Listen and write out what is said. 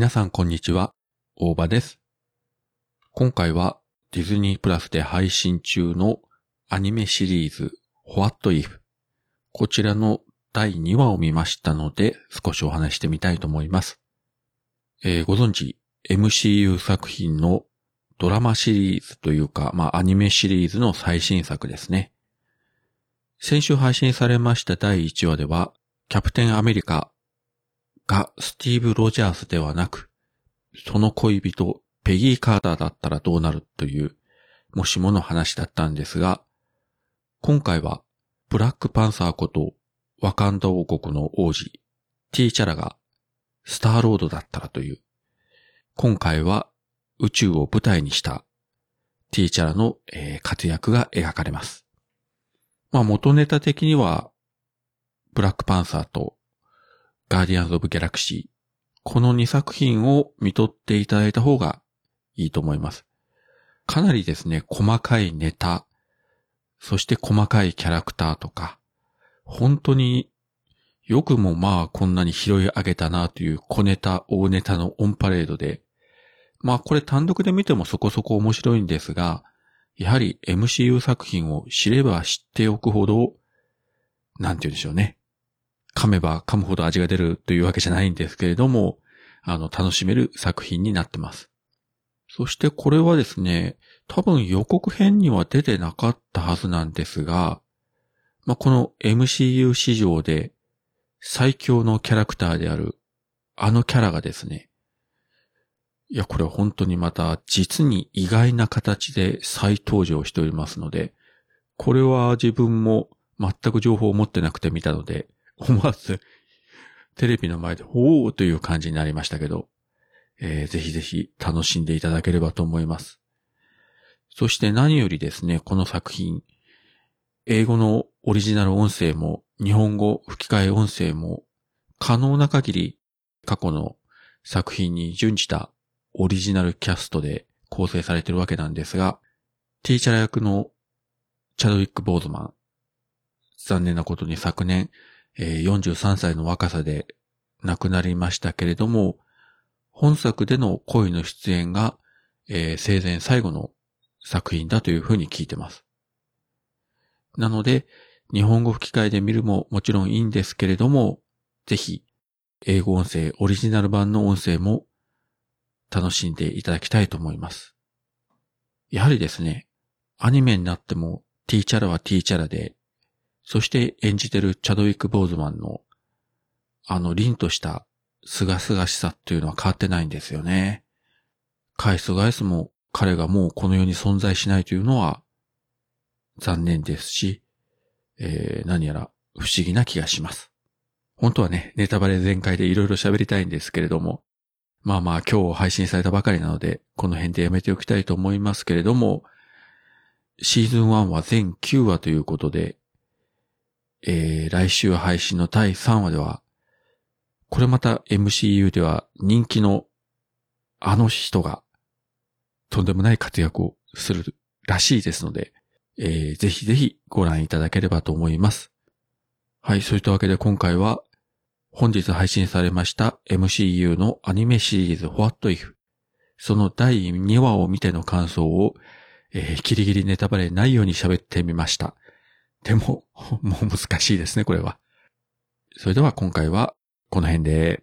皆さんこんにちは、大場です。今回はディズニープラスで配信中のアニメシリーズ What If こちらの第2話を見ましたので少しお話してみたいと思います。えーご存知 MCU 作品のドラマシリーズというか、まあアニメシリーズの最新作ですね。先週配信されました第1話では、キャプテンアメリカがスティーブ・ロジャースではなく、その恋人、ペギー・カーターだったらどうなるという、もしもの話だったんですが、今回は、ブラックパンサーこと、ワカンダ王国の王子、ティーチャラが、スターロードだったらという、今回は宇宙を舞台にした、ティーチャラの、えー活躍が描かれます。まあ元ネタ的には、ブラックパンサーとガーディアンズ・オブ・ギャラクシー。この2作品を見とっていただいた方がいいと思います。かなりですね、細かいネタ、そして細かいキャラクターとか、本当によくもまあこんなに拾い上げたなという小ネタ、大ネタのオンパレードで、まあこれ単独で見てもそこそこ面白いんですが、やはり MCU 作品を知れば知っておくほど、なんて言うんでしょうね。噛めば噛むほど味が出るというわけじゃないんですけれども、あの、楽しめる作品になってます。そしてこれはですね、多分予告編には出てなかったはずなんですが、まあ、この MCU 史上で最強のキャラクターであるあのキャラがですね、いや、これ本当にまた実に意外な形で再登場しておりますので、これは自分も全く情報を持ってなくて見たので、思わずテレビの前で、おーという感じになりましたけど、えーぜひぜひ楽しんでいただければと思います。そして何よりですね、この作品、英語のオリジナル音声も、日本語吹き替え音声も、可能な限り過去の作品に準じたオリジナルキャストで構成されているわけなんですが、ティーチャラ役のチャドウィック・ボーズマン、残念なことに昨年、えー43歳の若さで亡くなりましたけれども、本作での恋の出演が、えー生前最後の作品だというふうに聞いてます。なので、日本語吹き替えで見るももちろんいいんですけれども、ぜひ、英語音声、オリジナル版の音声も楽しんでいただきたいと思います。やはりですね、アニメになってもティーチャラはティーチャラで、そして演じてるチャドウィック・ボーズマンの、あの凛とした清々しさっていうのは変わってないんですよね。返す返すも彼がもうこの世に存在しないというのは残念ですし、えー何やら不思議な気がします。本当はね、ネタバレ全開でいろいろ喋りたいんですけれども、まあまあ今日配信されたばかりなので、この辺でやめておきたいと思いますけれども、シーズン1は全9話ということで、えー、来週配信の第3話では、これまた MCU では人気のあの人がとんでもない活躍をするらしいですので、えー、ぜひぜひご覧いただければと思います。はい、そういったわけで今回は本日配信されました MCU のアニメシリーズ What If その第2話を見ての感想を、えー、ギリギリネタバレないように喋ってみました。でも、もう難しいですね、これは。それでは今回はこの辺で